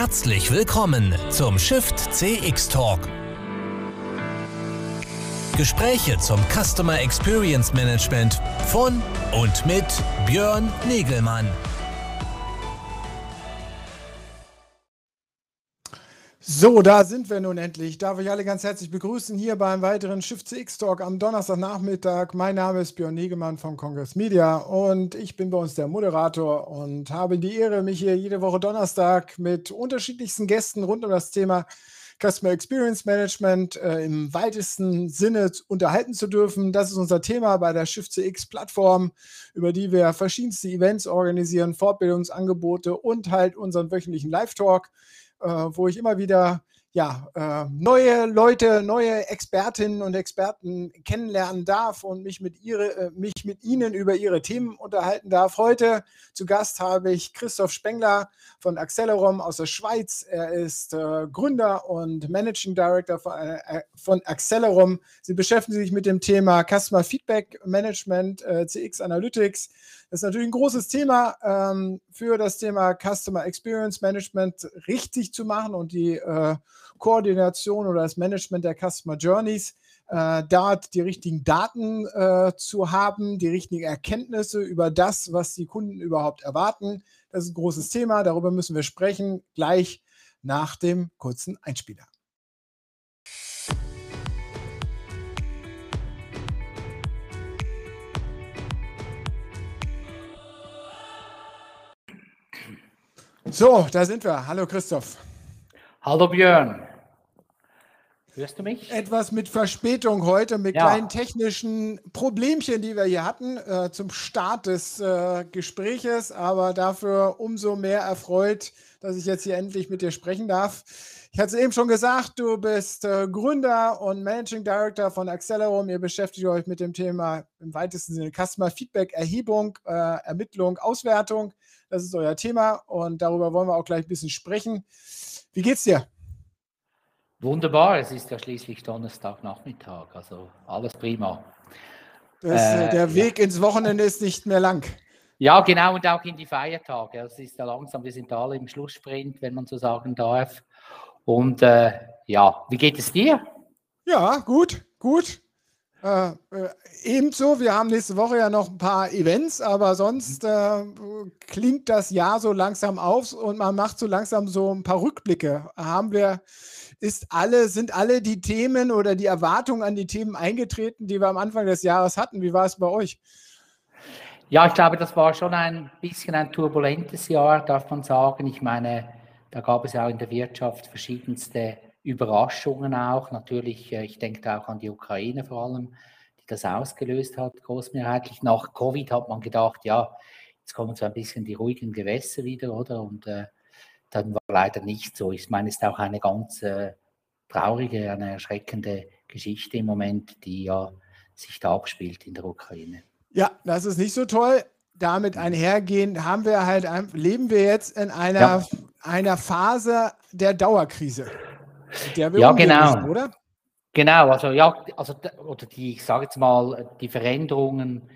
Herzlich willkommen zum Shift CX Talk. Gespräche zum Customer Experience Management von und mit Björn Negelmann. So, da sind wir nun endlich. Ich darf euch alle ganz herzlich begrüßen hier beim weiteren Shift CX Talk am Donnerstagnachmittag. Mein Name ist Björn Negemann von Congress Media und ich bin bei uns der Moderator und habe die Ehre, mich hier jede Woche Donnerstag mit unterschiedlichsten Gästen rund um das Thema Customer Experience Management äh, im weitesten Sinne unterhalten zu dürfen. Das ist unser Thema bei der Shift CX Plattform, über die wir verschiedenste Events organisieren, Fortbildungsangebote und halt unseren wöchentlichen Live-Talk äh, wo ich immer wieder ja, äh, neue Leute, neue Expertinnen und Experten kennenlernen darf und mich mit, ihre, äh, mich mit ihnen über ihre Themen unterhalten darf. Heute zu Gast habe ich Christoph Spengler von Accelerom aus der Schweiz. Er ist äh, Gründer und Managing Director von, äh, von Accelerom. Sie beschäftigen sich mit dem Thema Customer Feedback Management, äh, CX Analytics. Das ist natürlich ein großes Thema ähm, für das Thema Customer Experience Management richtig zu machen und die äh, Koordination oder das Management der Customer Journeys, äh, dort die richtigen Daten äh, zu haben, die richtigen Erkenntnisse über das, was die Kunden überhaupt erwarten. Das ist ein großes Thema, darüber müssen wir sprechen, gleich nach dem kurzen Einspieler. So, da sind wir. Hallo Christoph. Hallo Björn. Hörst du mich? Etwas mit Verspätung heute, mit ja. kleinen technischen Problemchen, die wir hier hatten äh, zum Start des äh, Gespräches, aber dafür umso mehr erfreut, dass ich jetzt hier endlich mit dir sprechen darf. Ich hatte es eben schon gesagt, du bist äh, Gründer und Managing Director von Accelerum. Ihr beschäftigt euch mit dem Thema im weitesten Sinne Customer Feedback, Erhebung, äh, Ermittlung, Auswertung. Das ist euer Thema und darüber wollen wir auch gleich ein bisschen sprechen. Wie geht's dir? Wunderbar, es ist ja schließlich Donnerstagnachmittag, also alles prima. Das, äh, der Weg ja. ins Wochenende ist nicht mehr lang. Ja, genau, und auch in die Feiertage. Es ist ja langsam, wir sind alle im Schlusssprint, wenn man so sagen darf. Und äh, ja, wie geht es dir? Ja, gut, gut. Äh, äh, ebenso, wir haben nächste Woche ja noch ein paar Events, aber sonst äh, klingt das Jahr so langsam auf und man macht so langsam so ein paar Rückblicke. Haben wir, ist alle, sind alle die Themen oder die Erwartungen an die Themen eingetreten, die wir am Anfang des Jahres hatten? Wie war es bei euch? Ja, ich glaube, das war schon ein bisschen ein turbulentes Jahr, darf man sagen. Ich meine, da gab es ja auch in der Wirtschaft verschiedenste Überraschungen auch. Natürlich, äh, ich denke auch an die Ukraine vor allem, die das ausgelöst hat, großmehrheitlich. Nach Covid hat man gedacht, ja, jetzt kommen so ein bisschen die ruhigen Gewässer wieder, oder? Und äh, dann war leider nicht so. Ich meine, es ist auch eine ganz äh, traurige, eine erschreckende Geschichte im Moment, die ja sich da abspielt in der Ukraine. Ja, das ist nicht so toll. Damit einhergehend haben wir halt, leben wir jetzt in einer, ja. einer Phase der Dauerkrise ja, genau. Müssen, oder? Genau, also ja, also oder die, ich sage jetzt mal, die Veränderungen,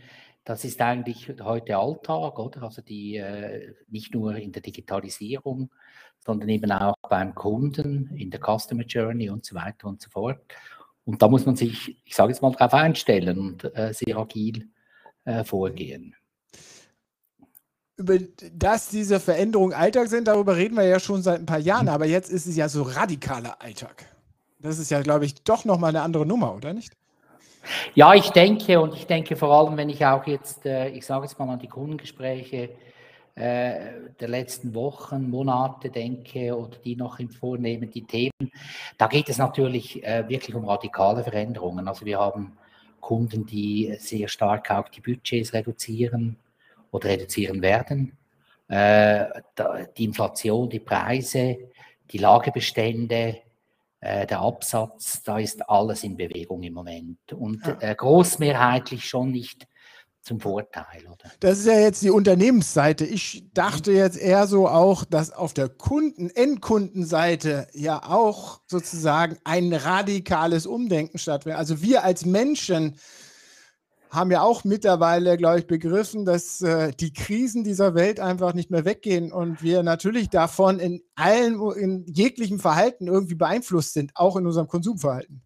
das ist eigentlich heute Alltag, oder? Also die äh, nicht nur in der Digitalisierung, sondern eben auch beim Kunden, in der Customer Journey und so weiter und so fort. Und da muss man sich, ich sage jetzt mal, darauf einstellen und äh, sehr agil äh, vorgehen über dass diese Veränderungen Alltag sind, darüber reden wir ja schon seit ein paar Jahren, aber jetzt ist es ja so radikaler Alltag. Das ist ja, glaube ich, doch nochmal eine andere Nummer, oder nicht? Ja, ich denke und ich denke vor allem, wenn ich auch jetzt, äh, ich sage jetzt mal an die Kundengespräche äh, der letzten Wochen, Monate denke oder die noch im Vornehmen, die Themen, da geht es natürlich äh, wirklich um radikale Veränderungen. Also wir haben Kunden, die sehr stark auch die Budgets reduzieren, oder reduzieren werden. Äh, die Inflation, die Preise, die Lagerbestände, äh, der Absatz, da ist alles in Bewegung im Moment und äh, großmehrheitlich schon nicht zum Vorteil, oder? Das ist ja jetzt die Unternehmensseite. Ich dachte jetzt eher so auch, dass auf der Kunden, Endkundenseite ja auch sozusagen ein radikales Umdenken stattfindet. Also wir als Menschen haben ja auch mittlerweile, glaube ich, begriffen, dass äh, die Krisen dieser Welt einfach nicht mehr weggehen und wir natürlich davon in allen, in jeglichem Verhalten irgendwie beeinflusst sind, auch in unserem Konsumverhalten.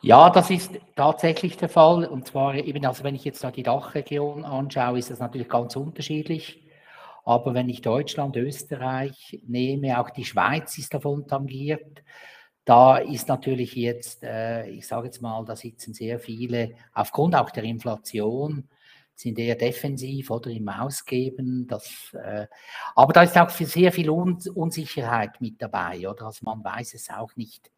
Ja, das ist tatsächlich der Fall. Und zwar eben, also wenn ich jetzt da die Dachregion anschaue, ist das natürlich ganz unterschiedlich. Aber wenn ich Deutschland, Österreich nehme, auch die Schweiz ist davon tangiert, da ist natürlich jetzt, äh, ich sage jetzt mal, da sitzen sehr viele, aufgrund auch der Inflation, sind eher defensiv oder im Ausgeben. Das, äh, aber da ist auch sehr viel Un Unsicherheit mit dabei, oder? Also man weiß es auch nicht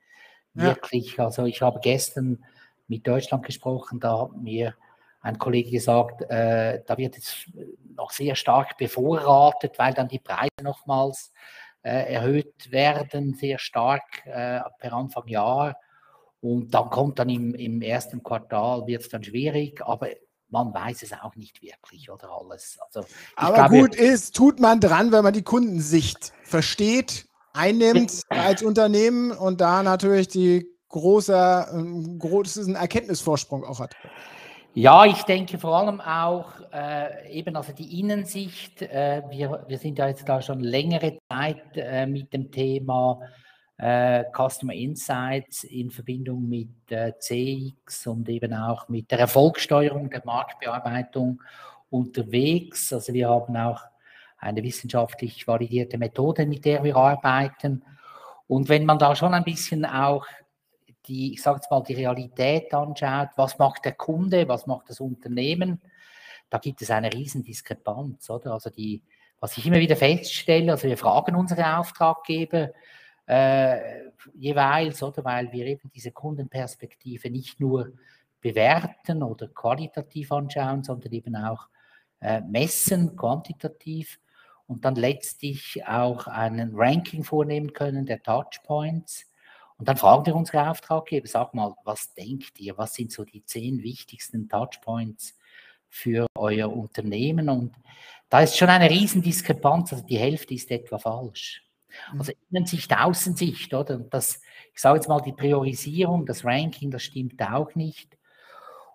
wirklich. Ja. Also ich habe gestern mit Deutschland gesprochen, da hat mir ein Kollege gesagt, äh, da wird es noch sehr stark bevorratet, weil dann die Preise nochmals erhöht werden, sehr stark äh, per Anfang Jahr. Und dann kommt dann im, im ersten Quartal, wird es dann schwierig, aber man weiß es auch nicht wirklich oder alles. Also, aber glaube, gut ist, tut man dran, wenn man die Kundensicht versteht einnimmt als Unternehmen und da natürlich die große, ähm, großen Erkenntnisvorsprung auch hat. Ja, ich denke vor allem auch äh, eben also die Innensicht. Äh, wir, wir sind ja jetzt da schon längere Zeit äh, mit dem Thema äh, Customer Insights in Verbindung mit äh, CX und eben auch mit der Erfolgssteuerung der Marktbearbeitung unterwegs. Also wir haben auch eine wissenschaftlich validierte Methode, mit der wir arbeiten. Und wenn man da schon ein bisschen auch die, ich sage jetzt mal, die Realität anschaut, was macht der Kunde, was macht das Unternehmen, da gibt es eine riesen Diskrepanz, oder? Also die, was ich immer wieder feststelle, also wir fragen unsere Auftraggeber äh, jeweils, oder, weil wir eben diese Kundenperspektive nicht nur bewerten oder qualitativ anschauen, sondern eben auch äh, messen, quantitativ und dann letztlich auch einen Ranking vornehmen können der Touchpoints. Und dann fragen wir unsere Auftraggeber, sag mal, was denkt ihr, was sind so die zehn wichtigsten Touchpoints für euer Unternehmen? Und da ist schon eine Riesendiskrepanz, also die Hälfte ist etwa falsch. Mhm. Also Innensicht, Außensicht, oder? Und das, ich sage jetzt mal, die Priorisierung, das Ranking, das stimmt auch nicht.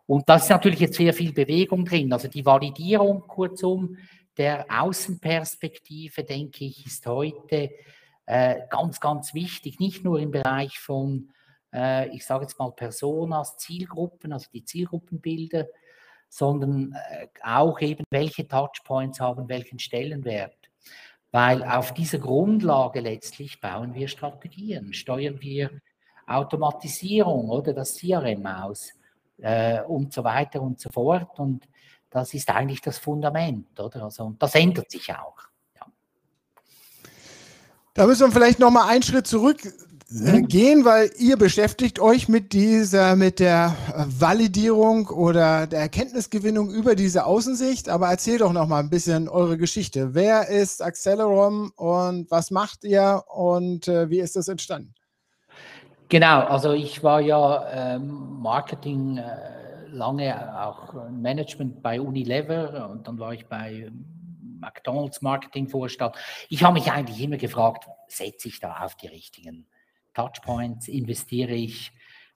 Und da ist natürlich jetzt sehr viel Bewegung drin. Also die Validierung, kurzum, der Außenperspektive, denke ich, ist heute ganz, ganz wichtig, nicht nur im Bereich von, äh, ich sage jetzt mal, Personas, Zielgruppen, also die Zielgruppenbilder, sondern äh, auch eben, welche Touchpoints haben welchen Stellenwert. Weil auf dieser Grundlage letztlich bauen wir Strategien, steuern wir Automatisierung oder das CRM aus äh, und so weiter und so fort. Und das ist eigentlich das Fundament, oder? Also, und das ändert sich auch. Da müssen wir vielleicht noch mal einen Schritt zurück äh, mhm. gehen, weil ihr beschäftigt euch mit dieser, mit der Validierung oder der Erkenntnisgewinnung über diese Außensicht. Aber erzählt doch noch mal ein bisschen eure Geschichte. Wer ist Accelerom und was macht ihr und äh, wie ist das entstanden? Genau, also ich war ja ähm, Marketing äh, lange auch Management bei Unilever und dann war ich bei McDonald's Marketingvorstand. Ich habe mich eigentlich immer gefragt, setze ich da auf die richtigen Touchpoints, investiere ich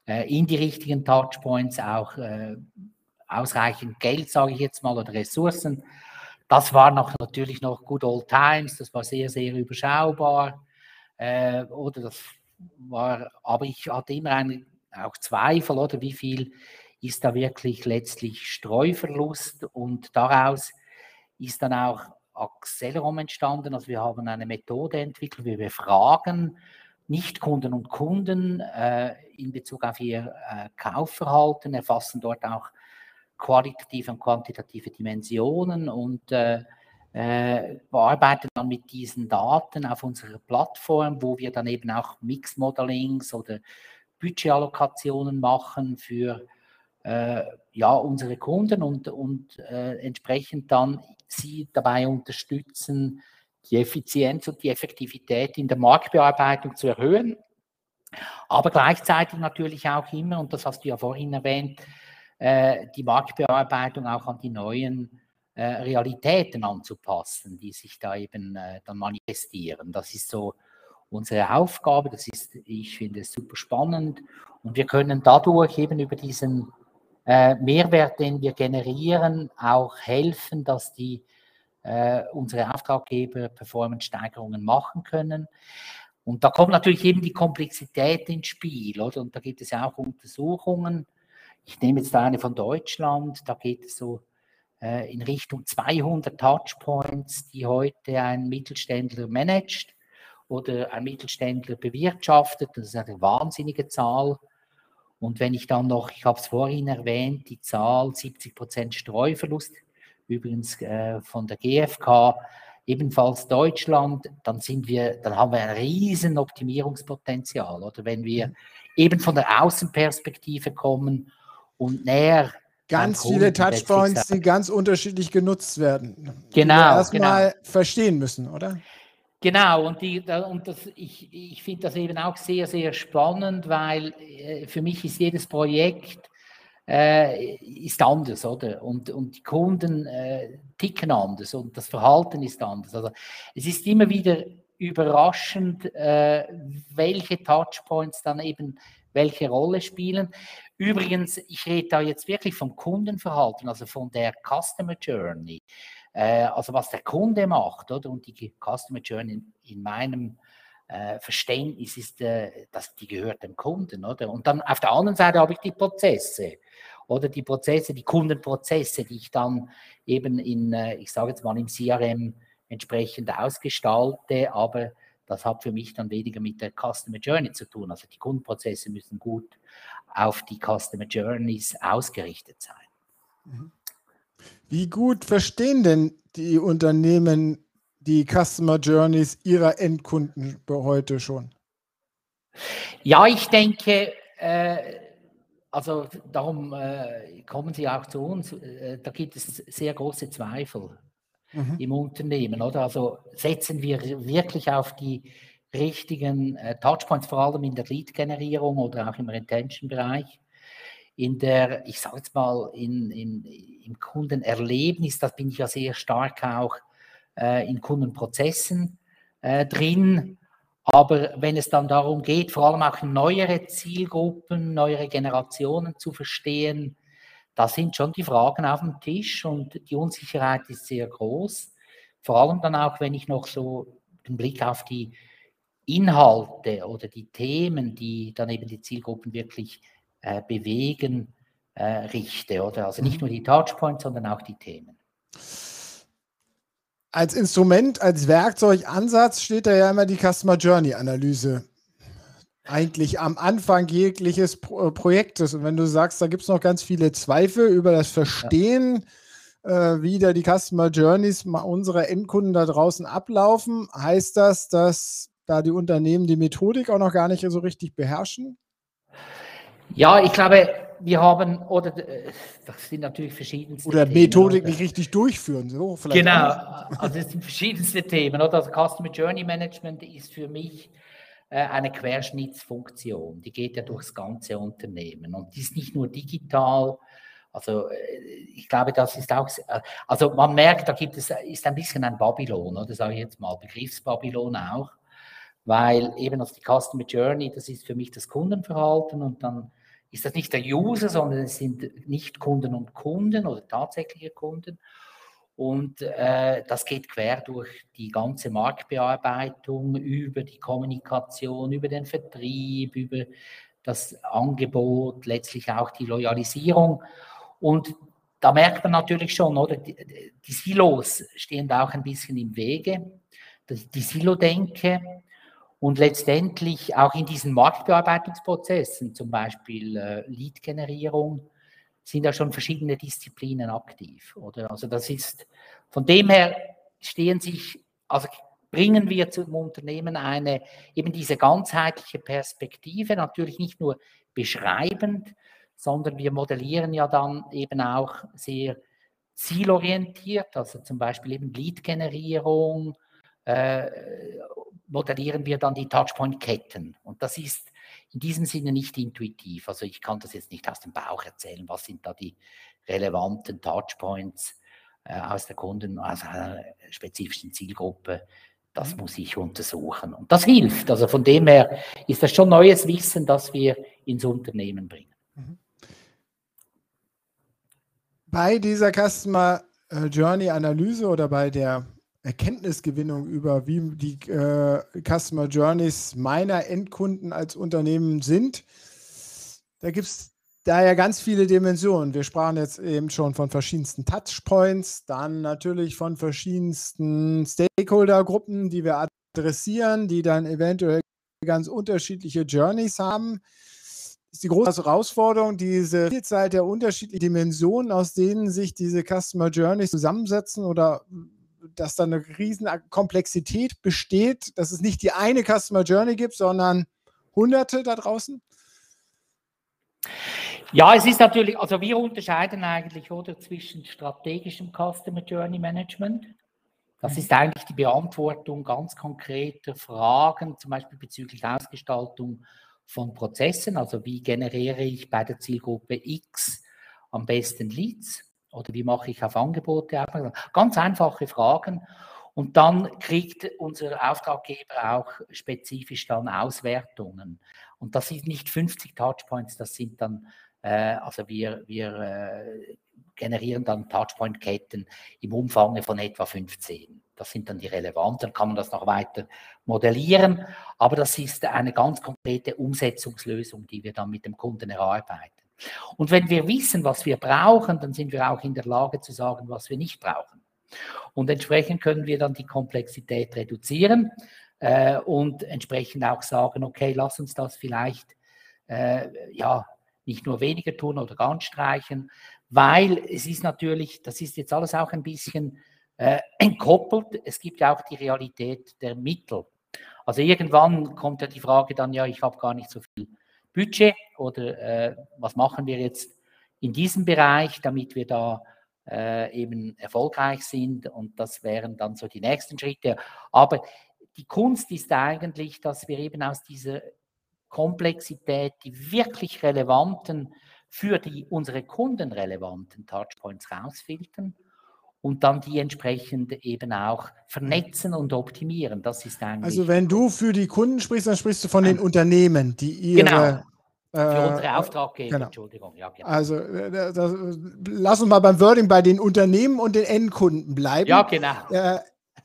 äh, in die richtigen Touchpoints auch äh, ausreichend Geld, sage ich jetzt mal, oder Ressourcen. Das war noch, natürlich noch Good Old Times, das war sehr, sehr überschaubar. Äh, oder das war, aber ich hatte immer einen, auch Zweifel, oder wie viel ist da wirklich letztlich Streuverlust und daraus ist dann auch Accelerom entstanden. Also wir haben eine Methode entwickelt, wie wir fragen Nichtkunden und Kunden äh, in Bezug auf ihr äh, Kaufverhalten, erfassen dort auch qualitative und quantitative Dimensionen und äh, äh, bearbeiten dann mit diesen Daten auf unserer Plattform, wo wir dann eben auch Mix-Modelings oder Budgetallokationen machen für ja, unsere Kunden und, und äh, entsprechend dann sie dabei unterstützen, die Effizienz und die Effektivität in der Marktbearbeitung zu erhöhen. Aber gleichzeitig natürlich auch immer, und das hast du ja vorhin erwähnt, äh, die Marktbearbeitung auch an die neuen äh, Realitäten anzupassen, die sich da eben äh, dann manifestieren. Das ist so unsere Aufgabe. Das ist, ich finde es super spannend. Und wir können dadurch eben über diesen äh, Mehrwert, den wir generieren, auch helfen, dass die äh, unsere Auftraggeber Performance-Steigerungen machen können. Und da kommt natürlich eben die Komplexität ins Spiel, oder? Und da gibt es ja auch Untersuchungen. Ich nehme jetzt eine von Deutschland, da geht es so äh, in Richtung 200 Touchpoints, die heute ein Mittelständler managt oder ein Mittelständler bewirtschaftet. Das ist eine wahnsinnige Zahl. Und wenn ich dann noch, ich habe es vorhin erwähnt, die Zahl 70 Prozent Streuverlust, übrigens äh, von der GfK, ebenfalls Deutschland, dann sind wir, dann haben wir ein riesen Optimierungspotenzial. Oder wenn wir eben von der Außenperspektive kommen und näher ganz viele Touchpoints, die ganz unterschiedlich genutzt werden. Genau. Erstmal genau. verstehen müssen, oder? Genau, und, die, und das, ich, ich finde das eben auch sehr, sehr spannend, weil äh, für mich ist jedes Projekt äh, ist anders, oder? Und, und die Kunden äh, ticken anders und das Verhalten ist anders. Also es ist immer wieder überraschend, äh, welche Touchpoints dann eben welche Rolle spielen. Übrigens, ich rede da jetzt wirklich vom Kundenverhalten, also von der Customer Journey. Äh, also was der Kunde macht, oder? Und die Customer Journey in, in meinem äh, Verständnis ist, äh, dass die gehört dem Kunden, oder? Und dann auf der anderen Seite habe ich die Prozesse oder die Prozesse, die Kundenprozesse, die ich dann eben in, äh, ich sage jetzt mal im CRM entsprechend ausgestalte, aber das hat für mich dann weniger mit der Customer Journey zu tun. Also die Kundenprozesse müssen gut auf die Customer Journeys ausgerichtet sein. Mhm. Wie gut verstehen denn die Unternehmen die Customer Journeys ihrer Endkunden heute schon? Ja, ich denke, äh, also darum äh, kommen Sie auch zu uns. Äh, da gibt es sehr große Zweifel mhm. im Unternehmen, oder? Also setzen wir wirklich auf die richtigen äh, Touchpoints, vor allem in der Lead-Generierung oder auch im Retention-Bereich in der, ich sage jetzt mal, in, in, im Kundenerlebnis, da bin ich ja sehr stark auch äh, in Kundenprozessen äh, drin. Aber wenn es dann darum geht, vor allem auch neuere Zielgruppen, neuere Generationen zu verstehen, da sind schon die Fragen auf dem Tisch und die Unsicherheit ist sehr groß. Vor allem dann auch, wenn ich noch so den Blick auf die Inhalte oder die Themen, die dann eben die Zielgruppen wirklich äh, bewegen äh, richte, oder? Also nicht mhm. nur die Touchpoints, sondern auch die Themen. Als Instrument, als Werkzeugansatz steht da ja immer die Customer Journey Analyse. Eigentlich am Anfang jegliches Pro äh, Projektes. Und wenn du sagst, da gibt es noch ganz viele Zweifel über das Verstehen, ja. äh, wie da die Customer Journeys unserer Endkunden da draußen ablaufen, heißt das, dass da die Unternehmen die Methodik auch noch gar nicht so richtig beherrschen? Ja, ich glaube, wir haben, oder äh, das sind natürlich verschiedenste Oder Themen, Methodik oder? nicht richtig durchführen. So, genau, also es sind verschiedenste Themen. Oder? Also Customer Journey Management ist für mich äh, eine Querschnittsfunktion. Die geht ja durchs ganze Unternehmen. Und die ist nicht nur digital, also äh, ich glaube, das ist auch, also man merkt, da gibt es, ist ein bisschen ein Babylon, oder sage ich jetzt mal, Begriffsbabylon auch, weil eben also die Customer Journey, das ist für mich das Kundenverhalten und dann ist das nicht der User, sondern es sind nicht Kunden und Kunden oder tatsächliche Kunden. Und äh, das geht quer durch die ganze Marktbearbeitung, über die Kommunikation, über den Vertrieb, über das Angebot, letztlich auch die Loyalisierung. Und da merkt man natürlich schon, oder die, die Silos stehen da auch ein bisschen im Wege. Die Silo-Denke, und letztendlich auch in diesen Marktbearbeitungsprozessen, zum Beispiel äh, Lead-Generierung, sind da schon verschiedene Disziplinen aktiv. Oder? Also das ist, von dem her stehen sich, also bringen wir zum Unternehmen eine, eben diese ganzheitliche Perspektive, natürlich nicht nur beschreibend, sondern wir modellieren ja dann eben auch sehr zielorientiert, also zum Beispiel eben Lead-Generierung, äh, modellieren wir dann die Touchpoint-Ketten. Und das ist in diesem Sinne nicht intuitiv. Also ich kann das jetzt nicht aus dem Bauch erzählen, was sind da die relevanten Touchpoints äh, aus der Kunden, aus einer spezifischen Zielgruppe. Das muss ich untersuchen. Und das hilft. Also von dem her ist das schon neues Wissen, das wir ins Unternehmen bringen. Mhm. Bei dieser Customer äh, Journey Analyse oder bei der Erkenntnisgewinnung über, wie die äh, Customer Journeys meiner Endkunden als Unternehmen sind, da gibt es da ja ganz viele Dimensionen. Wir sprachen jetzt eben schon von verschiedensten Touchpoints, dann natürlich von verschiedensten Stakeholder-Gruppen, die wir adressieren, die dann eventuell ganz unterschiedliche Journeys haben. Das ist die große Herausforderung, diese Vielzahl der unterschiedlichen Dimensionen, aus denen sich diese Customer Journeys zusammensetzen oder dass da eine riesen Komplexität besteht, dass es nicht die eine Customer Journey gibt, sondern hunderte da draußen? Ja, es ist natürlich, also wir unterscheiden eigentlich oder zwischen strategischem Customer Journey Management. Das ist eigentlich die Beantwortung ganz konkreter Fragen, zum Beispiel bezüglich Ausgestaltung von Prozessen. Also wie generiere ich bei der Zielgruppe X am besten Leads? Oder wie mache ich auf Angebote aufmerksam? Ganz einfache Fragen. Und dann kriegt unser Auftraggeber auch spezifisch dann Auswertungen. Und das sind nicht 50 Touchpoints, das sind dann, äh, also wir, wir äh, generieren dann Touchpoint-Ketten im Umfang von etwa 15. Das sind dann die relevanten, dann kann man das noch weiter modellieren. Aber das ist eine ganz konkrete Umsetzungslösung, die wir dann mit dem Kunden erarbeiten. Und wenn wir wissen, was wir brauchen, dann sind wir auch in der Lage zu sagen, was wir nicht brauchen. Und entsprechend können wir dann die Komplexität reduzieren äh, und entsprechend auch sagen, okay, lass uns das vielleicht äh, ja nicht nur weniger tun oder ganz streichen, weil es ist natürlich, das ist jetzt alles auch ein bisschen äh, entkoppelt. Es gibt ja auch die Realität der Mittel. Also irgendwann kommt ja die Frage dann, ja, ich habe gar nicht so viel Budget oder äh, was machen wir jetzt in diesem Bereich, damit wir da äh, eben erfolgreich sind und das wären dann so die nächsten Schritte. Aber die Kunst ist eigentlich, dass wir eben aus dieser Komplexität die wirklich relevanten, für die unsere Kunden relevanten Touchpoints rausfiltern und dann die entsprechend eben auch vernetzen und optimieren. Das ist eigentlich. Also wenn du für die Kunden sprichst, dann sprichst du von den Unternehmen, die ihre. Genau. Für äh, unsere Auftraggeber, genau. Entschuldigung. Ja, genau. Also äh, das, das, lass uns mal beim Wording bei den Unternehmen und den Endkunden bleiben. Ja, genau. Äh,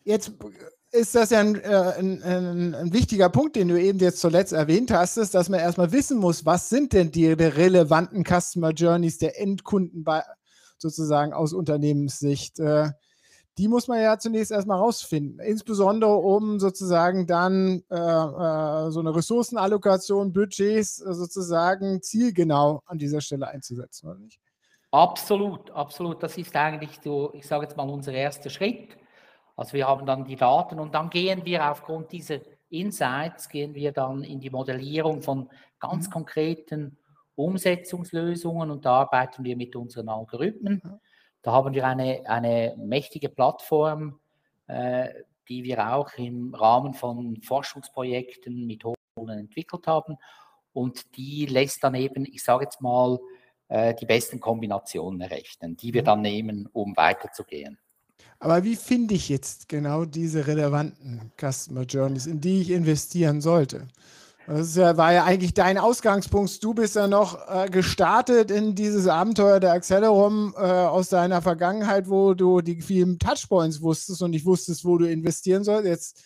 jetzt ist das ja ein, äh, ein, ein, ein, wichtiger Punkt, den du eben jetzt zuletzt erwähnt hast, ist, dass man erstmal wissen muss, was sind denn die relevanten Customer Journeys der Endkunden bei, sozusagen aus Unternehmenssicht. Äh, die muss man ja zunächst erstmal rausfinden, insbesondere um sozusagen dann äh, äh, so eine Ressourcenallokation, Budgets äh, sozusagen zielgenau an dieser Stelle einzusetzen, oder nicht? Absolut, absolut. Das ist eigentlich so, ich sage jetzt mal, unser erster Schritt. Also wir haben dann die Daten und dann gehen wir aufgrund dieser Insights, gehen wir dann in die Modellierung von ganz mhm. konkreten Umsetzungslösungen und da arbeiten wir mit unseren Algorithmen. Da haben wir eine, eine mächtige Plattform, äh, die wir auch im Rahmen von Forschungsprojekten mit Hochschulen entwickelt haben. Und die lässt dann eben, ich sage jetzt mal, äh, die besten Kombinationen errechnen, die wir mhm. dann nehmen, um weiterzugehen. Aber wie finde ich jetzt genau diese relevanten Customer Journeys, in die ich investieren sollte? Das war ja eigentlich dein Ausgangspunkt. Du bist ja noch äh, gestartet in dieses Abenteuer der Accelerum äh, aus deiner Vergangenheit, wo du die vielen Touchpoints wusstest und nicht wusstest, wo du investieren sollst. Jetzt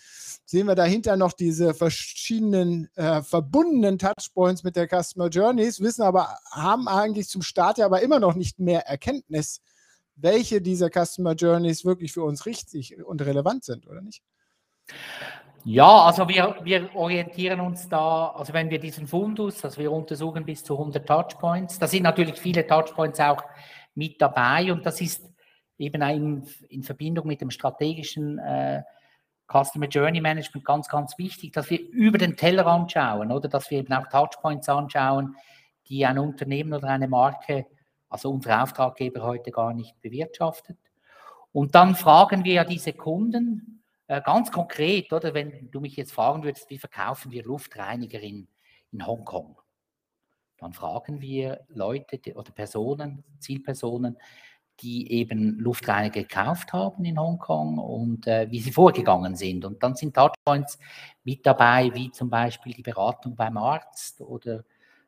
sehen wir dahinter noch diese verschiedenen äh, verbundenen Touchpoints mit der Customer Journeys, wissen aber, haben eigentlich zum Start ja aber immer noch nicht mehr Erkenntnis, welche dieser Customer Journeys wirklich für uns richtig und relevant sind, oder nicht? Ja, also wir, wir orientieren uns da, also wenn wir diesen Fundus, also wir untersuchen bis zu 100 Touchpoints, da sind natürlich viele Touchpoints auch mit dabei und das ist eben in, in Verbindung mit dem strategischen äh, Customer Journey Management ganz, ganz wichtig, dass wir über den Teller anschauen oder dass wir eben auch Touchpoints anschauen, die ein Unternehmen oder eine Marke, also unsere Auftraggeber heute gar nicht bewirtschaftet. Und dann fragen wir ja diese Kunden, ganz konkret, oder wenn du mich jetzt fragen würdest, wie verkaufen wir Luftreiniger in, in Hongkong? Dann fragen wir Leute oder Personen, Zielpersonen, die eben Luftreiniger gekauft haben in Hongkong und äh, wie sie vorgegangen sind. Und dann sind Touchpoints mit dabei, wie zum Beispiel die Beratung beim Arzt oder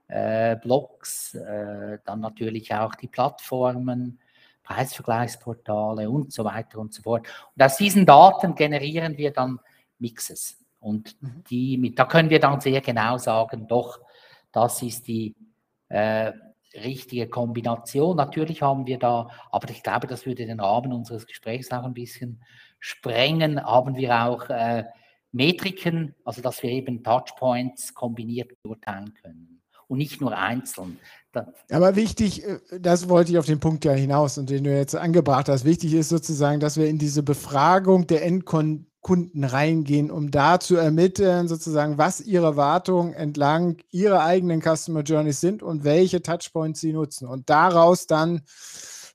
äh, Blogs, äh, dann natürlich auch die Plattformen, Preisvergleichsportale und so weiter und so fort. Und aus diesen Daten generieren wir dann Mixes. Und mhm. die, da können wir dann sehr genau sagen, doch, das ist die äh, richtige Kombination. Natürlich haben wir da, aber ich glaube, das würde den Rahmen unseres Gesprächs auch ein bisschen sprengen. Haben wir auch äh, Metriken, also dass wir eben Touchpoints kombiniert beurteilen können und nicht nur einzeln. Aber wichtig, äh, das wollte ich auf den Punkt ja hinaus und den du jetzt angebracht hast. Wichtig ist sozusagen, dass wir in diese Befragung der Endkunden reingehen, um da zu ermitteln, sozusagen, was ihre Erwartungen entlang ihrer eigenen Customer Journeys sind und welche Touchpoints sie nutzen. Und daraus dann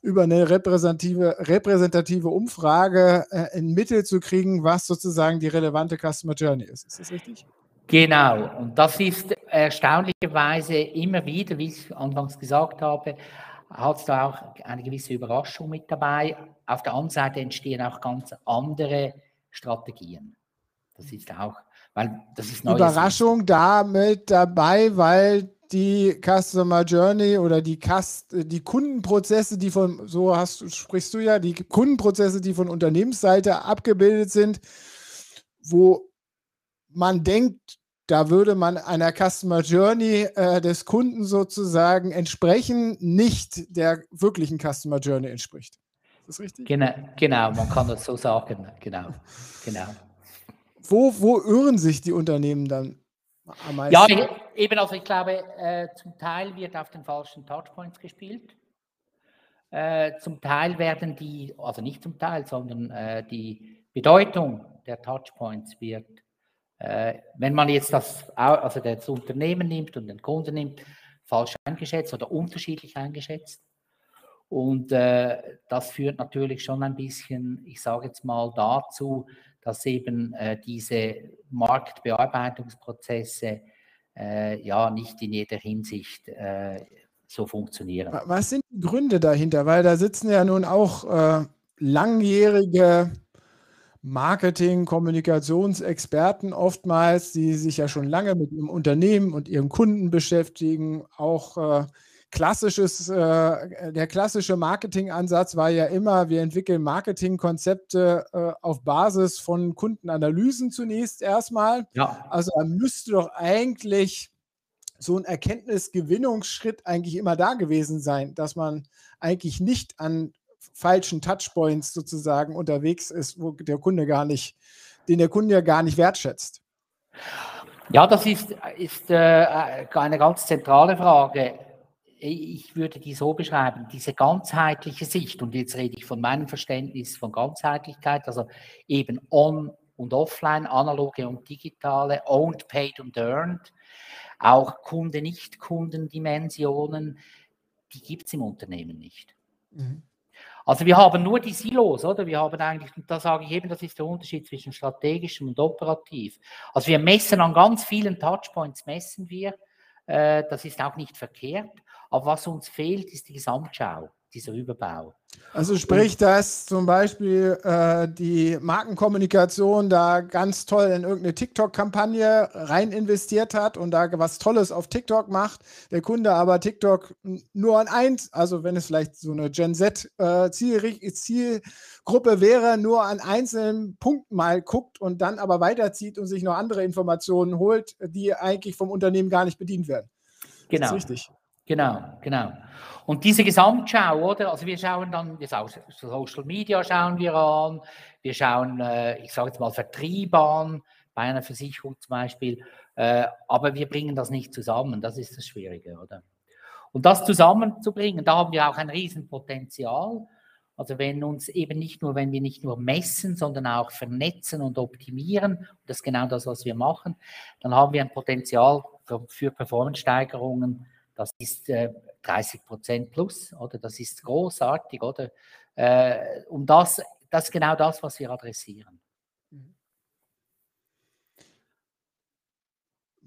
über eine repräsentative, repräsentative Umfrage äh, ein Mittel zu kriegen, was sozusagen die relevante Customer Journey ist. Ist das richtig? Genau, und das ist erstaunlicherweise immer wieder, wie ich anfangs gesagt habe, hat es da auch eine gewisse Überraschung mit dabei. Auf der anderen Seite entstehen auch ganz andere Strategien. Das ist auch, weil das ist Neues Überraschung damit dabei, weil die Customer Journey oder die, Cust die Kundenprozesse, die von, so hast, sprichst du ja, die Kundenprozesse, die von Unternehmensseite abgebildet sind, wo man denkt, da würde man einer Customer Journey äh, des Kunden sozusagen entsprechen, nicht der wirklichen Customer Journey entspricht. Ist das richtig? Genau, genau man kann das so sagen. Genau, genau. Wo, wo irren sich die Unternehmen dann am meisten? Ja, eben, also ich glaube, äh, zum Teil wird auf den falschen Touchpoints gespielt. Äh, zum Teil werden die, also nicht zum Teil, sondern äh, die Bedeutung der Touchpoints wird äh, wenn man jetzt das, also das Unternehmen nimmt und den Kunden nimmt, falsch eingeschätzt oder unterschiedlich eingeschätzt. Und äh, das führt natürlich schon ein bisschen, ich sage jetzt mal, dazu, dass eben äh, diese Marktbearbeitungsprozesse äh, ja nicht in jeder Hinsicht äh, so funktionieren. Was sind die Gründe dahinter? Weil da sitzen ja nun auch äh, langjährige Marketing, Kommunikationsexperten oftmals, die sich ja schon lange mit ihrem Unternehmen und ihren Kunden beschäftigen. Auch äh, klassisches, äh, der klassische Marketingansatz war ja immer, wir entwickeln Marketingkonzepte äh, auf Basis von Kundenanalysen zunächst erstmal. Ja. Also da müsste doch eigentlich so ein Erkenntnisgewinnungsschritt eigentlich immer da gewesen sein, dass man eigentlich nicht an falschen Touchpoints sozusagen unterwegs ist, wo der Kunde gar nicht, den der Kunde ja gar nicht wertschätzt? Ja, das ist, ist äh, eine ganz zentrale Frage. Ich würde die so beschreiben, diese ganzheitliche Sicht, und jetzt rede ich von meinem Verständnis von Ganzheitlichkeit, also eben on und offline, analoge und digitale, owned, paid und earned, auch Kunde-Nicht-Kundendimensionen, die gibt es im Unternehmen nicht. Mhm. Also wir haben nur die Silos, oder? Wir haben eigentlich, und da sage ich eben, das ist der Unterschied zwischen strategischem und operativ. Also wir messen an ganz vielen Touchpoints, messen wir. Äh, das ist auch nicht verkehrt. Aber was uns fehlt, ist die Gesamtschau dieser Überbau. Also sprich, dass zum Beispiel äh, die Markenkommunikation da ganz toll in irgendeine TikTok-Kampagne rein investiert hat und da was Tolles auf TikTok macht, der Kunde aber TikTok nur an eins, also wenn es vielleicht so eine Gen Z äh, Zielgruppe wäre, nur an einzelnen Punkten mal guckt und dann aber weiterzieht und sich noch andere Informationen holt, die eigentlich vom Unternehmen gar nicht bedient werden. Genau. Das ist richtig. Genau, genau. Und diese Gesamtschau, oder? Also wir schauen dann, wir schauen, Social Media schauen wir an, wir schauen, äh, ich sage jetzt mal Vertrieb an, bei einer Versicherung zum Beispiel, äh, aber wir bringen das nicht zusammen, das ist das Schwierige, oder? Und das zusammenzubringen, da haben wir auch ein Riesenpotenzial. Also wenn uns eben nicht nur, wenn wir nicht nur messen, sondern auch vernetzen und optimieren, das ist genau das, was wir machen, dann haben wir ein Potenzial für, für Performance-Steigerungen, das ist äh, 30 Prozent plus, oder? Das ist großartig, oder? Äh, um das, das ist genau das, was wir adressieren.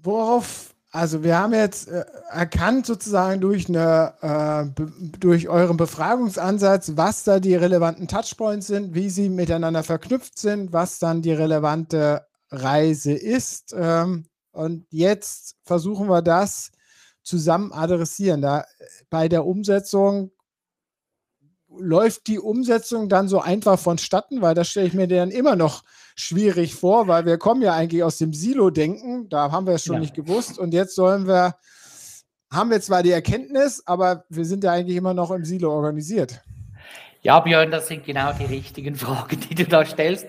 Worauf, also wir haben jetzt äh, erkannt sozusagen durch, eine, äh, durch euren Befragungsansatz, was da die relevanten Touchpoints sind, wie sie miteinander verknüpft sind, was dann die relevante Reise ist. Ähm, und jetzt versuchen wir das zusammen adressieren. Da bei der Umsetzung läuft die Umsetzung dann so einfach vonstatten? Weil das stelle ich mir dann immer noch schwierig vor, weil wir kommen ja eigentlich aus dem Silo-Denken, da haben wir es schon ja. nicht gewusst und jetzt sollen wir, haben wir zwar die Erkenntnis, aber wir sind ja eigentlich immer noch im Silo organisiert. Ja, Björn, das sind genau die richtigen Fragen, die du da stellst.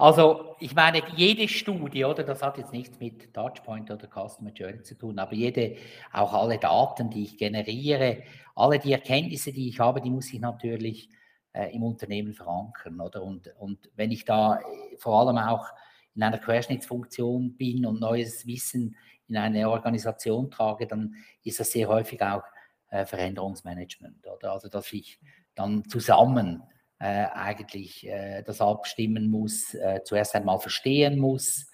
Also, ich meine, jede Studie, oder das hat jetzt nichts mit Touchpoint oder Customer Journey zu tun, aber jede, auch alle Daten, die ich generiere, alle die Erkenntnisse, die ich habe, die muss ich natürlich äh, im Unternehmen verankern, oder? Und, und wenn ich da äh, vor allem auch in einer Querschnittsfunktion bin und neues Wissen in eine Organisation trage, dann ist das sehr häufig auch äh, Veränderungsmanagement, oder? Also, dass ich dann zusammen eigentlich äh, das abstimmen muss, äh, zuerst einmal verstehen muss,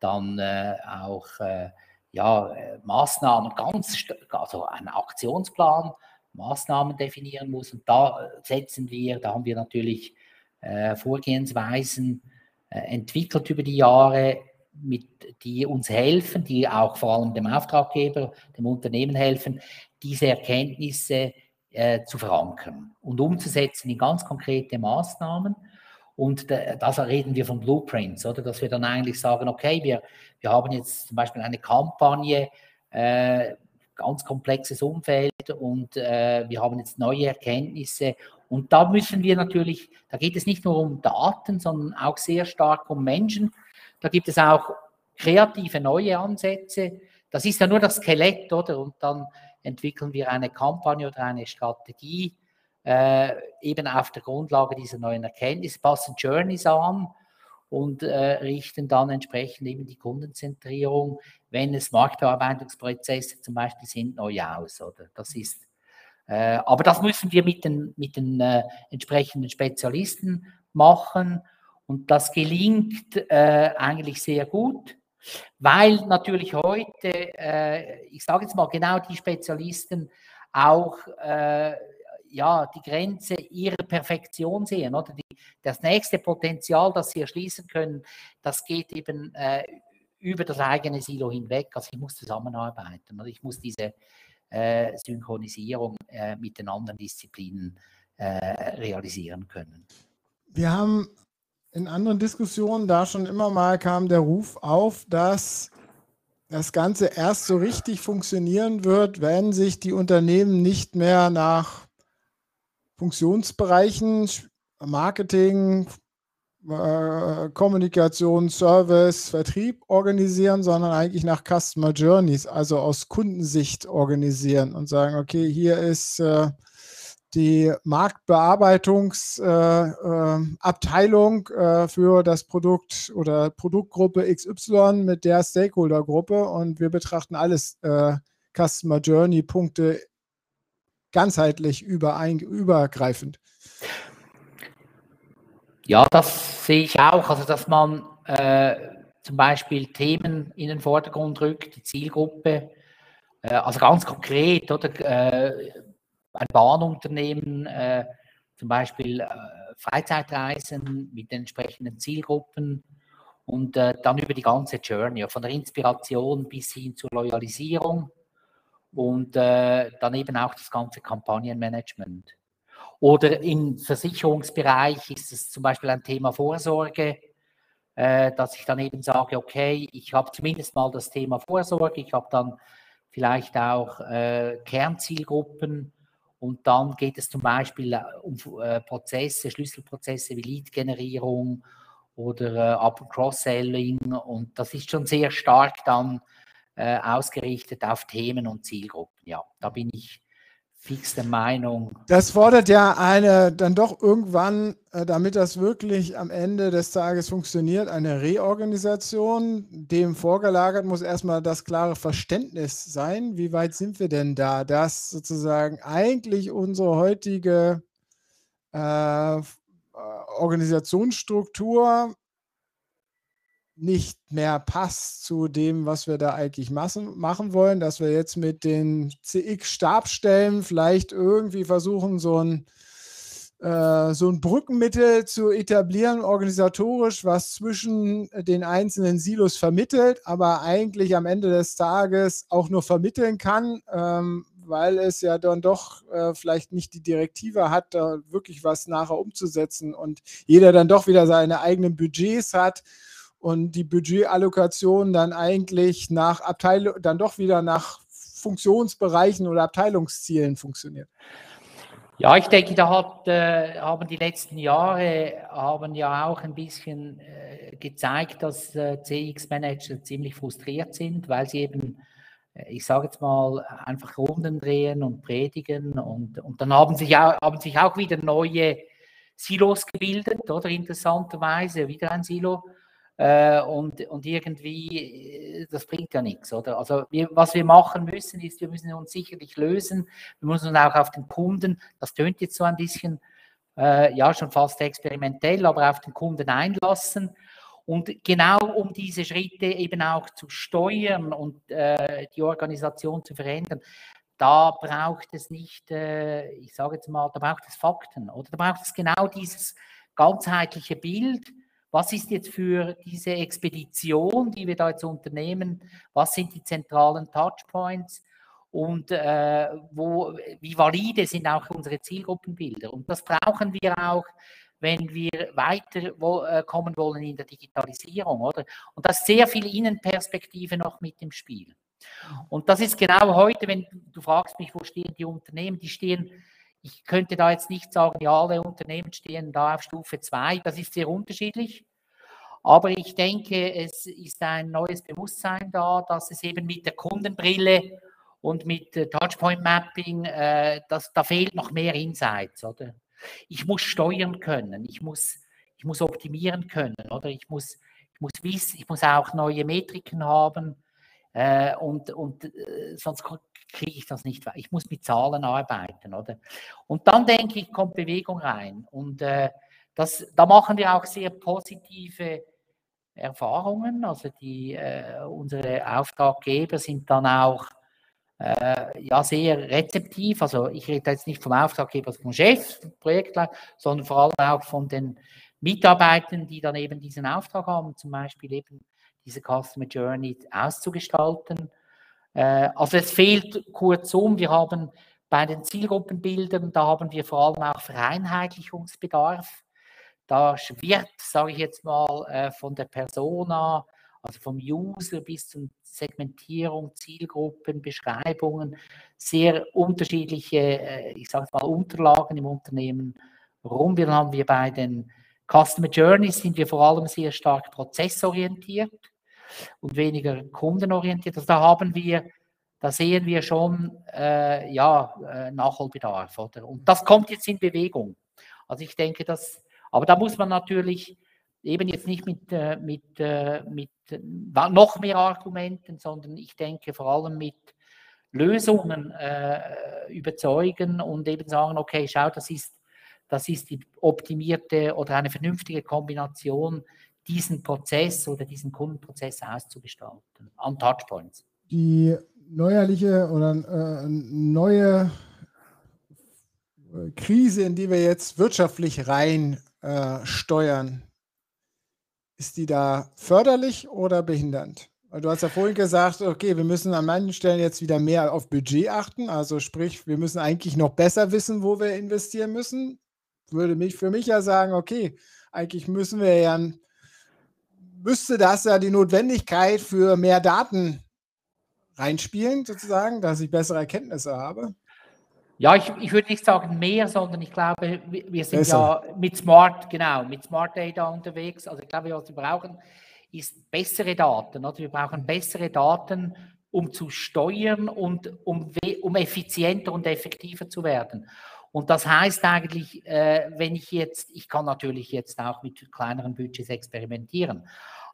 dann äh, auch äh, ja, äh, Maßnahmen ganz, also einen Aktionsplan, Maßnahmen definieren muss. Und da setzen wir, da haben wir natürlich Vorgehensweisen entwickelt über die Jahre, mit, die uns helfen, die auch vor allem dem Auftraggeber, dem Unternehmen helfen, diese Erkenntnisse äh, zu verankern und umzusetzen in ganz konkrete Maßnahmen. Und da reden wir von Blueprints, oder? Dass wir dann eigentlich sagen, okay, wir, wir haben jetzt zum Beispiel eine Kampagne, äh, ganz komplexes Umfeld und äh, wir haben jetzt neue Erkenntnisse. Und da müssen wir natürlich, da geht es nicht nur um Daten, sondern auch sehr stark um Menschen. Da gibt es auch kreative neue Ansätze. Das ist ja nur das Skelett, oder? Und dann entwickeln wir eine Kampagne oder eine Strategie, äh, eben auf der Grundlage dieser neuen Erkenntnisse, passen Journeys an und äh, richten dann entsprechend eben die Kundenzentrierung, wenn es Marktbearbeitungsprozesse zum Beispiel sind, neu aus. Oder? Das ist, äh, aber das müssen wir mit den, mit den äh, entsprechenden Spezialisten machen und das gelingt äh, eigentlich sehr gut. Weil natürlich heute, äh, ich sage jetzt mal genau die Spezialisten auch äh, ja, die Grenze ihrer Perfektion sehen. Oder die, das nächste Potenzial, das sie erschließen können, das geht eben äh, über das eigene Silo hinweg. Also ich muss zusammenarbeiten. Oder ich muss diese äh, Synchronisierung äh, mit den anderen Disziplinen äh, realisieren können. Wir haben in anderen Diskussionen da schon immer mal kam der Ruf auf, dass das Ganze erst so richtig funktionieren wird, wenn sich die Unternehmen nicht mehr nach Funktionsbereichen, Marketing, äh, Kommunikation, Service, Vertrieb organisieren, sondern eigentlich nach Customer Journeys, also aus Kundensicht organisieren und sagen, okay, hier ist äh, die Marktbearbeitungsabteilung äh, äh, für das Produkt oder Produktgruppe XY mit der Stakeholdergruppe und wir betrachten alles äh, Customer Journey Punkte ganzheitlich überein, übergreifend. Ja, das sehe ich auch. Also, dass man äh, zum Beispiel Themen in den Vordergrund rückt, die Zielgruppe, äh, also ganz konkret, oder? Ein Bahnunternehmen, äh, zum Beispiel äh, Freizeitreisen mit den entsprechenden Zielgruppen und äh, dann über die ganze Journey, von der Inspiration bis hin zur Loyalisierung und äh, dann eben auch das ganze Kampagnenmanagement. Oder im Versicherungsbereich ist es zum Beispiel ein Thema Vorsorge, äh, dass ich dann eben sage, okay, ich habe zumindest mal das Thema Vorsorge, ich habe dann vielleicht auch äh, Kernzielgruppen und dann geht es zum Beispiel äh, um äh, Prozesse, Schlüsselprozesse wie Lead-Generierung oder äh, Up- und Cross-Selling. Und das ist schon sehr stark dann ausgerichtet auf Themen und Zielgruppen. Ja, da bin ich fix Meinung. Das fordert ja eine dann doch irgendwann, äh, damit das wirklich am Ende des Tages funktioniert, eine Reorganisation. Dem vorgelagert muss erstmal das klare Verständnis sein. Wie weit sind wir denn da, dass sozusagen eigentlich unsere heutige äh, Organisationsstruktur nicht mehr passt zu dem, was wir da eigentlich machen wollen, dass wir jetzt mit den CX-Stabstellen vielleicht irgendwie versuchen, so ein, äh, so ein Brückenmittel zu etablieren, organisatorisch, was zwischen den einzelnen Silos vermittelt, aber eigentlich am Ende des Tages auch nur vermitteln kann, ähm, weil es ja dann doch äh, vielleicht nicht die Direktive hat, da wirklich was nachher umzusetzen und jeder dann doch wieder seine eigenen Budgets hat und die Budgetallokation dann eigentlich nach Abteilung, dann doch wieder nach Funktionsbereichen oder Abteilungszielen funktioniert. Ja, ich denke, da hat, äh, haben die letzten Jahre haben ja auch ein bisschen äh, gezeigt, dass äh, CX-Manager ziemlich frustriert sind, weil sie eben, äh, ich sage jetzt mal, einfach Runden drehen und predigen und, und dann haben sich, auch, haben sich auch wieder neue Silos gebildet, oder interessanterweise wieder ein Silo äh, und, und irgendwie, äh, das bringt ja nichts, oder? Also wir, was wir machen müssen, ist, wir müssen uns sicherlich lösen. Wir müssen uns auch auf den Kunden, das tönt jetzt so ein bisschen, äh, ja, schon fast experimentell, aber auf den Kunden einlassen. Und genau um diese Schritte eben auch zu steuern und äh, die Organisation zu verändern, da braucht es nicht, äh, ich sage jetzt mal, da braucht es Fakten oder da braucht es genau dieses ganzheitliche Bild was ist jetzt für diese Expedition, die wir da jetzt unternehmen, was sind die zentralen Touchpoints und äh, wo, wie valide sind auch unsere Zielgruppenbilder. Und das brauchen wir auch, wenn wir weiterkommen äh, wollen in der Digitalisierung, oder? Und da ist sehr viel Innenperspektive noch mit im Spiel. Und das ist genau heute, wenn du fragst mich, wo stehen die Unternehmen, die stehen ich könnte da jetzt nicht sagen, ja, alle Unternehmen stehen da auf Stufe 2. Das ist sehr unterschiedlich. Aber ich denke, es ist ein neues Bewusstsein da, dass es eben mit der Kundenbrille und mit Touchpoint Mapping, äh, das, da fehlt noch mehr Insights, oder? Ich muss steuern können, ich muss, ich muss optimieren können, oder? Ich muss, ich muss wissen, ich muss auch neue Metriken haben äh, und, und äh, sonst kriege ich das nicht. Ich muss mit Zahlen arbeiten, oder? Und dann denke ich, kommt Bewegung rein. Und äh, das, da machen wir auch sehr positive Erfahrungen. Also die, äh, unsere Auftraggeber sind dann auch äh, ja, sehr rezeptiv. Also ich rede jetzt nicht vom Auftraggeber, vom Chef, Projektleiter, sondern vor allem auch von den Mitarbeitern, die dann eben diesen Auftrag haben, zum Beispiel eben diese Customer Journey auszugestalten äh, also es fehlt kurzum, wir haben bei den Zielgruppenbildern, da haben wir vor allem auch Vereinheitlichungsbedarf. Da wird, sage ich jetzt mal, äh, von der Persona, also vom User bis zur Segmentierung, Zielgruppen, Beschreibungen, sehr unterschiedliche, äh, ich sage mal, Unterlagen im Unternehmen rum. Wir haben wir bei den Customer Journeys sind wir vor allem sehr stark prozessorientiert und weniger kundenorientiert. Also da haben wir, da sehen wir schon äh, ja, äh, Nachholbedarf. Oder? Und das kommt jetzt in Bewegung. Also ich denke, dass, aber da muss man natürlich eben jetzt nicht mit, äh, mit, äh, mit noch mehr Argumenten, sondern ich denke vor allem mit Lösungen äh, überzeugen und eben sagen, okay, schau, das ist, das ist die optimierte oder eine vernünftige Kombination diesen Prozess oder diesen Kundenprozess auszugestalten an Touchpoints. Die neuerliche oder äh, neue Krise, in die wir jetzt wirtschaftlich rein äh, steuern, ist die da förderlich oder behindernd? Du hast ja vorhin gesagt, okay, wir müssen an manchen Stellen jetzt wieder mehr auf Budget achten. Also sprich, wir müssen eigentlich noch besser wissen, wo wir investieren müssen. Würde mich für mich ja sagen, okay, eigentlich müssen wir ja müsste das ja die Notwendigkeit für mehr Daten reinspielen, sozusagen, dass ich bessere Erkenntnisse habe. Ja, ich, ich würde nicht sagen mehr, sondern ich glaube, wir sind Besser. ja mit Smart, genau, mit Smart Data unterwegs. Also ich glaube, was wir brauchen, ist bessere Daten. Oder? Wir brauchen bessere Daten, um zu steuern und um, um effizienter und effektiver zu werden. Und das heißt eigentlich, äh, wenn ich jetzt, ich kann natürlich jetzt auch mit kleineren Budgets experimentieren,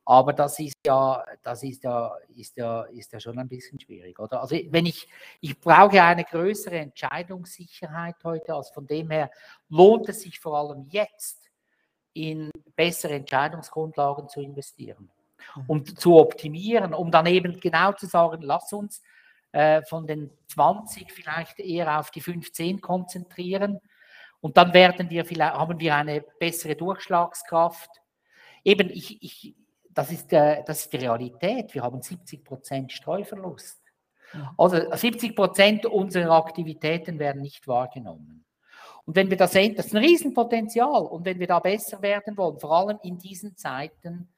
aber das ist ja, das ist ja, ist ja, ist ja schon ein bisschen schwierig, oder? Also wenn ich, ich brauche eine größere Entscheidungssicherheit heute, also von dem her lohnt es sich vor allem jetzt in bessere Entscheidungsgrundlagen zu investieren mhm. und zu optimieren, um dann eben genau zu sagen, lass uns äh, von den 20 vielleicht eher auf die 15 konzentrieren. Und dann werden wir vielleicht, haben wir eine bessere Durchschlagskraft. Eben, ich, ich, das, ist, äh, das ist die Realität. Wir haben 70 Prozent Streuverlust. Also 70 Prozent unserer Aktivitäten werden nicht wahrgenommen. Und wenn wir das sehen, das ist ein Riesenpotenzial. Und wenn wir da besser werden wollen, vor allem in diesen Zeiten,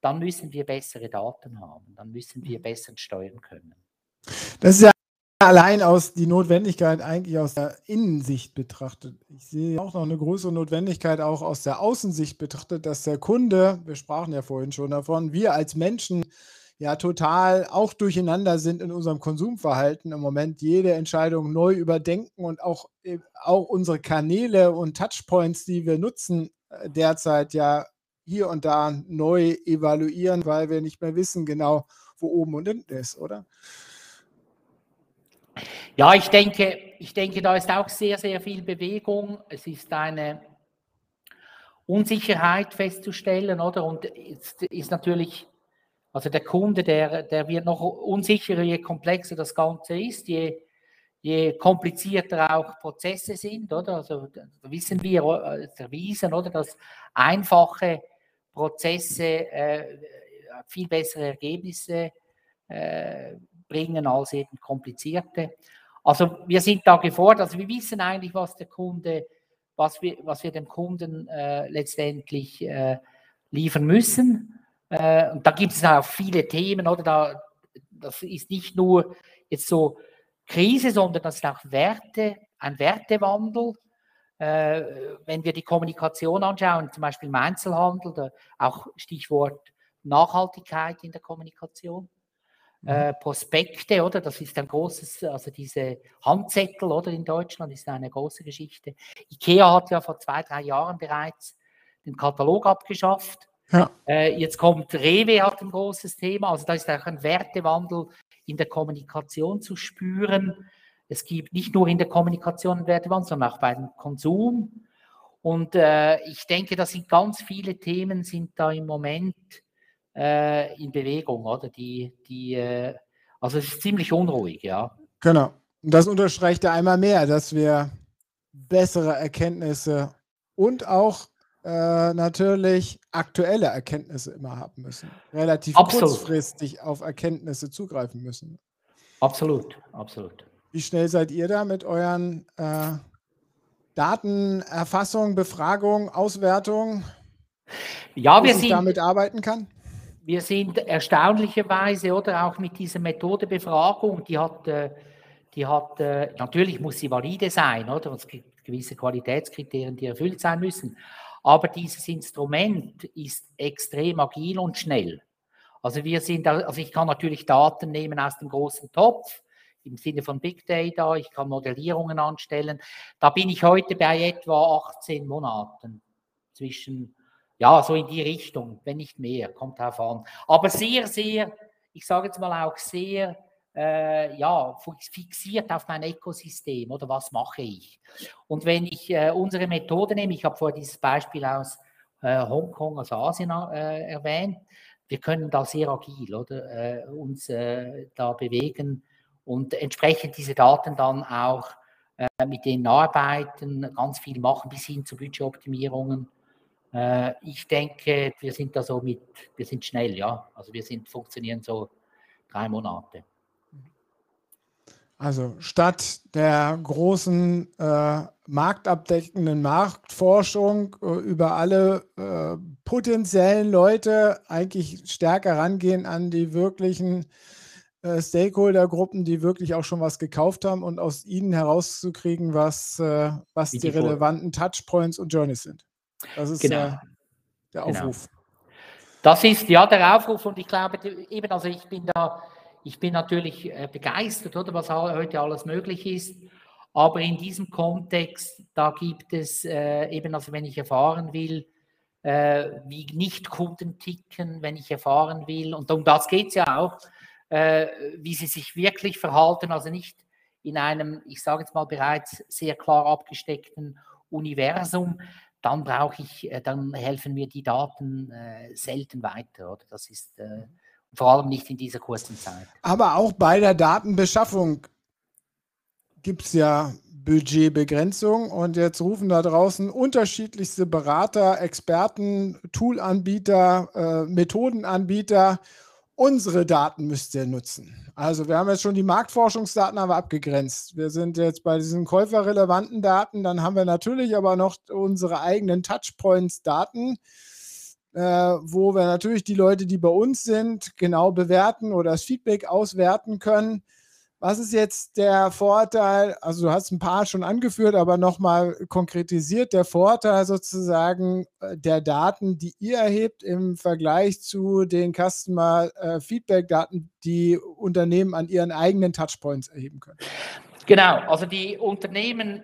dann müssen wir bessere Daten haben, dann müssen wir besser steuern können. Das ist ja allein aus die Notwendigkeit eigentlich aus der Innensicht betrachtet. Ich sehe auch noch eine größere Notwendigkeit auch aus der Außensicht betrachtet, dass der Kunde, wir sprachen ja vorhin schon davon, wir als Menschen ja total auch durcheinander sind in unserem Konsumverhalten im Moment jede Entscheidung neu überdenken und auch, äh, auch unsere Kanäle und Touchpoints, die wir nutzen, äh, derzeit ja hier und da neu evaluieren, weil wir nicht mehr wissen genau, wo oben und hinten ist, oder? Ja, ich denke, ich denke, da ist auch sehr, sehr viel Bewegung. Es ist eine Unsicherheit festzustellen, oder? Und es ist natürlich also der Kunde, der, der wird noch unsicherer, je komplexer das Ganze ist, je, je komplizierter auch Prozesse sind, oder? Also wissen wir, äh, erwiesen, oder, dass einfache Prozesse äh, viel bessere Ergebnisse äh, bringen als eben komplizierte. Also wir sind da gefordert, also wir wissen eigentlich, was der Kunde, was wir, was wir dem Kunden äh, letztendlich äh, liefern müssen. Äh, und da gibt es auch viele Themen, oder? Da, das ist nicht nur jetzt so Krise, sondern das ist auch Werte, ein Wertewandel. Äh, wenn wir die Kommunikation anschauen, zum Beispiel im Einzelhandel, auch Stichwort Nachhaltigkeit in der Kommunikation. Mhm. Äh, Prospekte, oder? Das ist ein großes, also diese Handzettel, oder? In Deutschland ist eine große Geschichte. IKEA hat ja vor zwei, drei Jahren bereits den Katalog abgeschafft. Ja. Äh, jetzt kommt Rewe hat ein großes Thema, also da ist auch ein Wertewandel in der Kommunikation zu spüren. Es gibt nicht nur in der Kommunikation einen Wertewandel, sondern auch beim Konsum. Und äh, ich denke, da sind ganz viele Themen sind da im Moment äh, in Bewegung, oder? Die, die, äh, also es ist ziemlich unruhig, ja. Genau. Und das unterstreicht ja einmal mehr, dass wir bessere Erkenntnisse und auch äh, natürlich aktuelle Erkenntnisse immer haben müssen. Relativ absolut. kurzfristig auf Erkenntnisse zugreifen müssen. Absolut, absolut. Wie schnell seid ihr da mit euren äh, Datenerfassung, Befragung, Auswertung? Ja, wir sind damit arbeiten kann? Wir sind erstaunlicherweise oder auch mit dieser Methode Befragung, die hat, äh, die hat äh, natürlich muss sie valide sein, oder? Es gibt gewisse Qualitätskriterien, die erfüllt sein müssen. Aber dieses Instrument ist extrem agil und schnell. Also wir sind, also ich kann natürlich Daten nehmen aus dem großen Topf im Sinne von Big Data, ich kann Modellierungen anstellen. Da bin ich heute bei etwa 18 Monaten zwischen, ja, so in die Richtung, wenn nicht mehr, kommt darauf an. Aber sehr, sehr, ich sage jetzt mal auch sehr äh, ja, fixiert auf mein Ökosystem oder was mache ich. Und wenn ich äh, unsere Methode nehme, ich habe vorher dieses Beispiel aus äh, Hongkong, also Asien äh, erwähnt, wir können da sehr agil oder äh, uns äh, da bewegen und entsprechend diese Daten dann auch mit denen arbeiten, ganz viel machen bis hin zu Budgetoptimierungen. Ich denke, wir sind da so mit, wir sind schnell, ja, also wir sind funktionieren so drei Monate. Also statt der großen äh, marktabdeckenden Marktforschung äh, über alle äh, potenziellen Leute eigentlich stärker rangehen an die wirklichen äh, Stakeholder-Gruppen, die wirklich auch schon was gekauft haben und aus ihnen herauszukriegen, was, äh, was die, die relevanten Touchpoints und Journeys sind. Das ist genau. Äh, der genau. Aufruf. Genau. Das ist ja der Aufruf und ich glaube eben, also ich bin da ich bin natürlich äh, begeistert, oder was heute alles möglich ist. Aber in diesem Kontext, da gibt es äh, eben, also wenn ich erfahren will, äh, wie Nicht-Kunden ticken, wenn ich erfahren will, und um das geht es ja auch, äh, wie sie sich wirklich verhalten, also nicht in einem, ich sage jetzt mal bereits sehr klar abgesteckten Universum, dann brauche ich, äh, dann helfen mir die Daten äh, selten weiter. Oder? Das ist vor allem nicht in dieser kurzen Zeit. Aber auch bei der Datenbeschaffung gibt es ja Budgetbegrenzung und jetzt rufen da draußen unterschiedlichste Berater, Experten, Toolanbieter, äh, Methodenanbieter unsere Daten müsst ihr nutzen. Also wir haben jetzt schon die Marktforschungsdaten haben wir abgegrenzt. Wir sind jetzt bei diesen käuferrelevanten Daten. Dann haben wir natürlich aber noch unsere eigenen Touchpoints-Daten, äh, wo wir natürlich die Leute, die bei uns sind, genau bewerten oder das Feedback auswerten können. Was ist jetzt der Vorteil? Also du hast ein paar schon angeführt, aber nochmal konkretisiert, der Vorteil sozusagen äh, der Daten, die ihr erhebt im Vergleich zu den Customer äh, Feedback Daten, die Unternehmen an ihren eigenen Touchpoints erheben können. Genau, also die Unternehmen,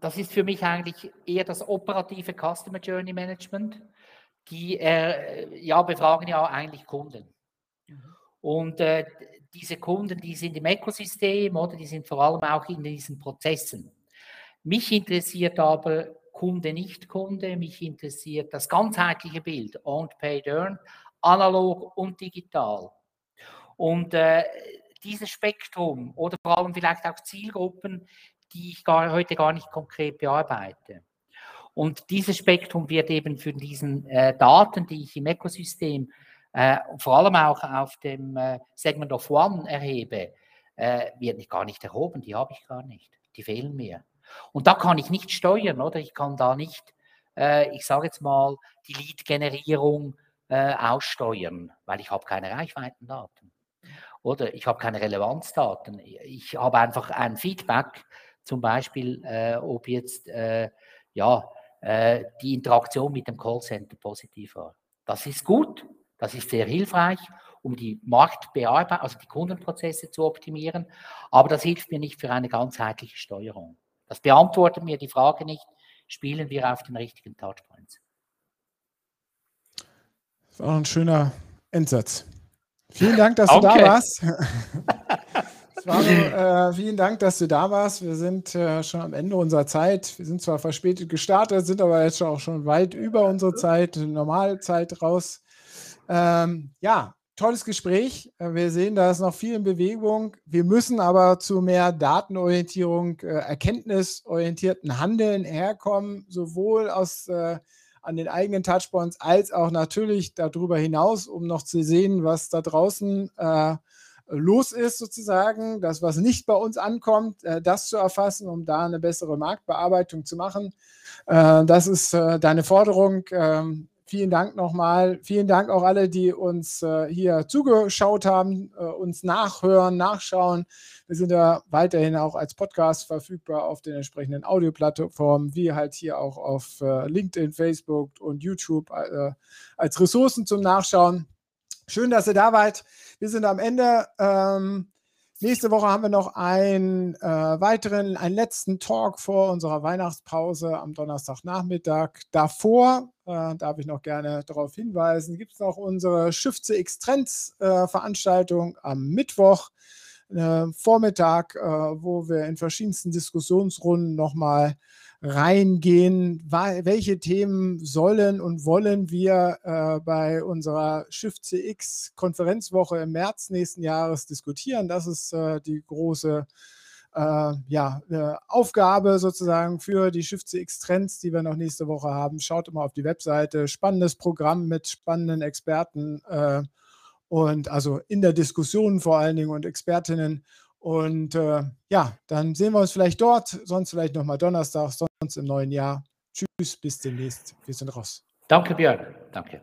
das ist für mich eigentlich eher das operative Customer Journey Management. Die äh, ja, befragen ja eigentlich Kunden. Und äh, diese Kunden, die sind im Ökosystem oder die sind vor allem auch in diesen Prozessen. Mich interessiert aber Kunde, nicht Kunde, mich interessiert das ganzheitliche Bild, Owned, Paid, Earned, analog und digital. Und äh, dieses Spektrum oder vor allem vielleicht auch Zielgruppen, die ich gar, heute gar nicht konkret bearbeite. Und dieses Spektrum wird eben für diesen äh, Daten, die ich im Ökosystem äh, vor allem auch auf dem äh, Segment of One erhebe, äh, wird nicht, gar nicht erhoben, die habe ich gar nicht, die fehlen mir. Und da kann ich nicht steuern, oder? Ich kann da nicht, äh, ich sage jetzt mal, die Lead-Generierung äh, aussteuern, weil ich habe keine Reichweitendaten. Oder ich habe keine Relevanzdaten. Ich habe einfach ein Feedback, zum Beispiel, äh, ob jetzt ja, die Interaktion mit dem Callcenter positiv war. Das ist gut, das ist sehr hilfreich, um die Marktbearbeitung, also die Kundenprozesse zu optimieren, aber das hilft mir nicht für eine ganzheitliche Steuerung. Das beantwortet mir die Frage nicht, spielen wir auf den richtigen Touchpoints. Das war ein schöner Endsatz. Vielen Dank, dass okay. du da warst. Svano, äh, vielen Dank, dass du da warst. Wir sind äh, schon am Ende unserer Zeit. Wir sind zwar verspätet gestartet, sind aber jetzt auch schon weit über unsere Zeit, Normalzeit raus. Ähm, ja, tolles Gespräch. Äh, wir sehen, da ist noch viel in Bewegung. Wir müssen aber zu mehr Datenorientierung, äh, erkenntnisorientierten Handeln herkommen, sowohl aus äh, an den eigenen Touchpoints als auch natürlich darüber hinaus, um noch zu sehen, was da draußen äh, los ist sozusagen, das, was nicht bei uns ankommt, äh, das zu erfassen, um da eine bessere Marktbearbeitung zu machen. Äh, das ist deine Forderung. Vielen Dank nochmal. Vielen Dank auch alle, die uns äh, hier zugeschaut haben, äh, uns nachhören, nachschauen. Wir sind ja weiterhin auch als Podcast verfügbar auf den entsprechenden Audioplattformen, wie halt hier auch auf äh, LinkedIn, Facebook und YouTube äh, als Ressourcen zum Nachschauen. Schön, dass ihr da wart. Wir sind am Ende. Ähm, Nächste Woche haben wir noch einen äh, weiteren, einen letzten Talk vor unserer Weihnachtspause am Donnerstagnachmittag. Davor äh, darf ich noch gerne darauf hinweisen, gibt es noch unsere Shift CX Trends äh, Veranstaltung am Mittwoch. Äh, Vormittag, äh, wo wir in verschiedensten Diskussionsrunden nochmal reingehen, welche Themen sollen und wollen wir äh, bei unserer Shift CX Konferenzwoche im März nächsten Jahres diskutieren. Das ist äh, die große äh, ja, äh, Aufgabe sozusagen für die Shift CX Trends, die wir noch nächste Woche haben. Schaut immer auf die Webseite. Spannendes Programm mit spannenden Experten äh, und also in der Diskussion vor allen Dingen und Expertinnen. Und äh, ja, dann sehen wir uns vielleicht dort, sonst vielleicht nochmal Donnerstag, sonst im neuen Jahr. Tschüss, bis demnächst. Wir sind raus. Danke, Björn. Danke.